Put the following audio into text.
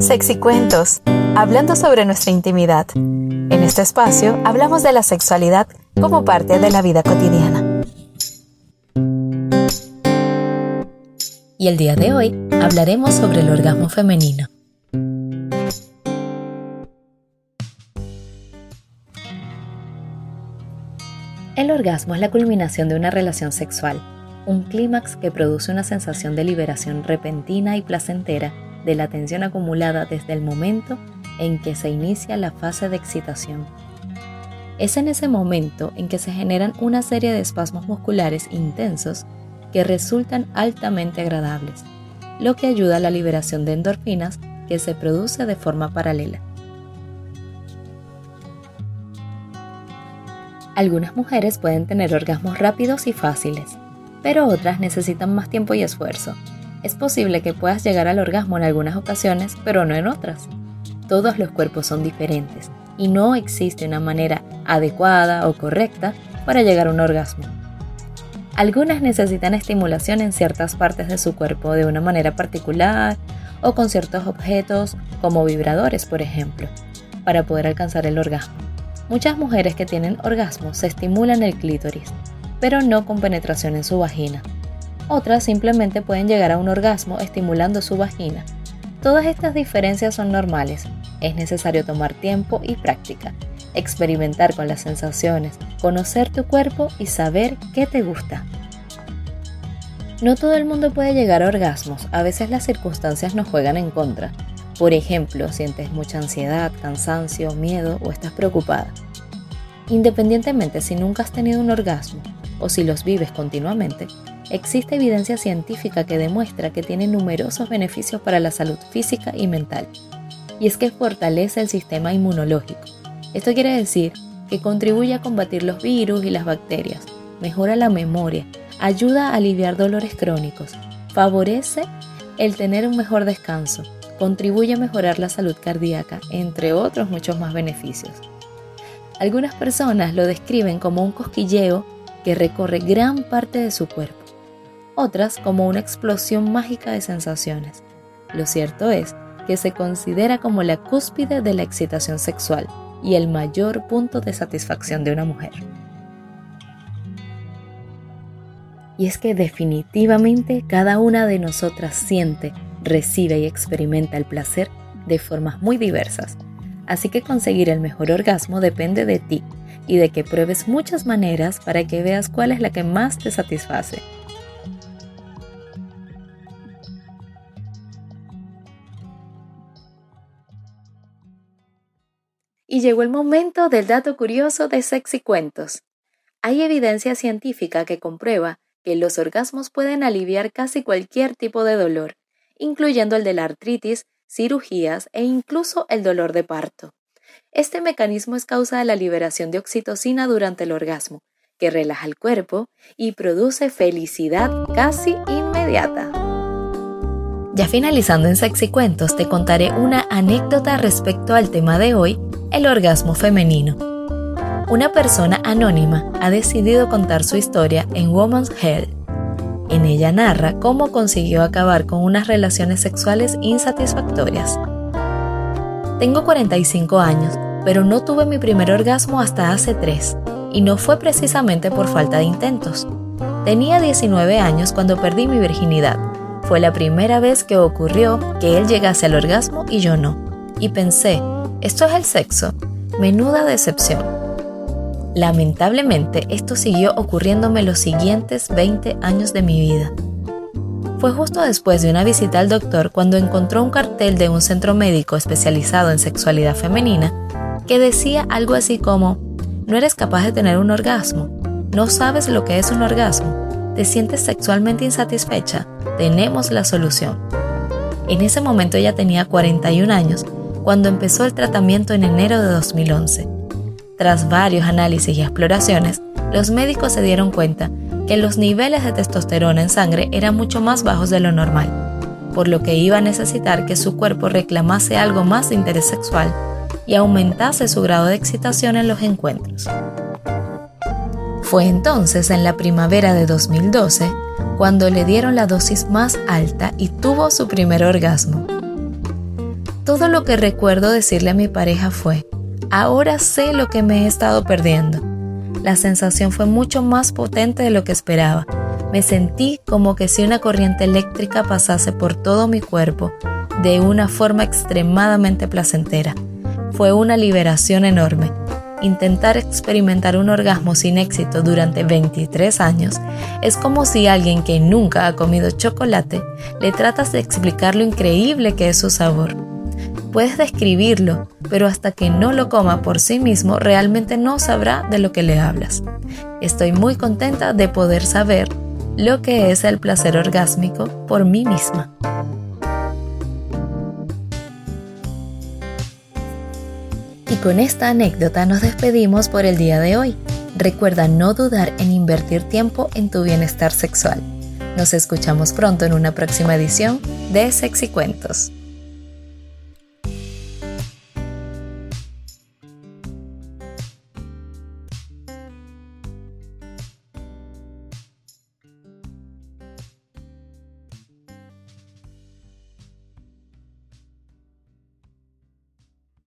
Sexicuentos, hablando sobre nuestra intimidad. En este espacio hablamos de la sexualidad como parte de la vida cotidiana. Y el día de hoy hablaremos sobre el orgasmo femenino. El orgasmo es la culminación de una relación sexual, un clímax que produce una sensación de liberación repentina y placentera de la tensión acumulada desde el momento en que se inicia la fase de excitación. Es en ese momento en que se generan una serie de espasmos musculares intensos que resultan altamente agradables, lo que ayuda a la liberación de endorfinas que se produce de forma paralela. Algunas mujeres pueden tener orgasmos rápidos y fáciles, pero otras necesitan más tiempo y esfuerzo, es posible que puedas llegar al orgasmo en algunas ocasiones, pero no en otras. Todos los cuerpos son diferentes y no existe una manera adecuada o correcta para llegar a un orgasmo. Algunas necesitan estimulación en ciertas partes de su cuerpo de una manera particular o con ciertos objetos como vibradores, por ejemplo, para poder alcanzar el orgasmo. Muchas mujeres que tienen orgasmo se estimulan el clítoris, pero no con penetración en su vagina. Otras simplemente pueden llegar a un orgasmo estimulando su vagina. Todas estas diferencias son normales. Es necesario tomar tiempo y práctica, experimentar con las sensaciones, conocer tu cuerpo y saber qué te gusta. No todo el mundo puede llegar a orgasmos, a veces las circunstancias nos juegan en contra. Por ejemplo, sientes mucha ansiedad, cansancio, miedo o estás preocupada. Independientemente si nunca has tenido un orgasmo o si los vives continuamente, existe evidencia científica que demuestra que tiene numerosos beneficios para la salud física y mental. Y es que fortalece el sistema inmunológico. Esto quiere decir que contribuye a combatir los virus y las bacterias, mejora la memoria, ayuda a aliviar dolores crónicos, favorece el tener un mejor descanso, contribuye a mejorar la salud cardíaca, entre otros muchos más beneficios. Algunas personas lo describen como un cosquilleo que recorre gran parte de su cuerpo otras como una explosión mágica de sensaciones. Lo cierto es que se considera como la cúspide de la excitación sexual y el mayor punto de satisfacción de una mujer. Y es que definitivamente cada una de nosotras siente, recibe y experimenta el placer de formas muy diversas. Así que conseguir el mejor orgasmo depende de ti y de que pruebes muchas maneras para que veas cuál es la que más te satisface. Y llegó el momento del dato curioso de Sexy Cuentos. Hay evidencia científica que comprueba que los orgasmos pueden aliviar casi cualquier tipo de dolor, incluyendo el de la artritis, cirugías e incluso el dolor de parto. Este mecanismo es causa de la liberación de oxitocina durante el orgasmo, que relaja el cuerpo y produce felicidad casi inmediata. Ya finalizando en Sexy Cuentos, te contaré una anécdota respecto al tema de hoy el orgasmo femenino. Una persona anónima ha decidido contar su historia en Woman's Hell. En ella narra cómo consiguió acabar con unas relaciones sexuales insatisfactorias. Tengo 45 años, pero no tuve mi primer orgasmo hasta hace 3, y no fue precisamente por falta de intentos. Tenía 19 años cuando perdí mi virginidad. Fue la primera vez que ocurrió que él llegase al orgasmo y yo no. Y pensé, ¿Esto es el sexo? Menuda decepción. Lamentablemente, esto siguió ocurriéndome los siguientes 20 años de mi vida. Fue justo después de una visita al doctor cuando encontró un cartel de un centro médico especializado en sexualidad femenina que decía algo así como, no eres capaz de tener un orgasmo, no sabes lo que es un orgasmo, te sientes sexualmente insatisfecha, tenemos la solución. En ese momento ella tenía 41 años cuando empezó el tratamiento en enero de 2011. Tras varios análisis y exploraciones, los médicos se dieron cuenta que los niveles de testosterona en sangre eran mucho más bajos de lo normal, por lo que iba a necesitar que su cuerpo reclamase algo más de interés sexual y aumentase su grado de excitación en los encuentros. Fue entonces en la primavera de 2012 cuando le dieron la dosis más alta y tuvo su primer orgasmo. Todo lo que recuerdo decirle a mi pareja fue, ahora sé lo que me he estado perdiendo. La sensación fue mucho más potente de lo que esperaba. Me sentí como que si una corriente eléctrica pasase por todo mi cuerpo de una forma extremadamente placentera. Fue una liberación enorme. Intentar experimentar un orgasmo sin éxito durante 23 años es como si alguien que nunca ha comido chocolate le tratas de explicar lo increíble que es su sabor. Puedes describirlo, pero hasta que no lo coma por sí mismo realmente no sabrá de lo que le hablas. Estoy muy contenta de poder saber lo que es el placer orgásmico por mí misma. Y con esta anécdota nos despedimos por el día de hoy. Recuerda no dudar en invertir tiempo en tu bienestar sexual. Nos escuchamos pronto en una próxima edición de Sexy Cuentos.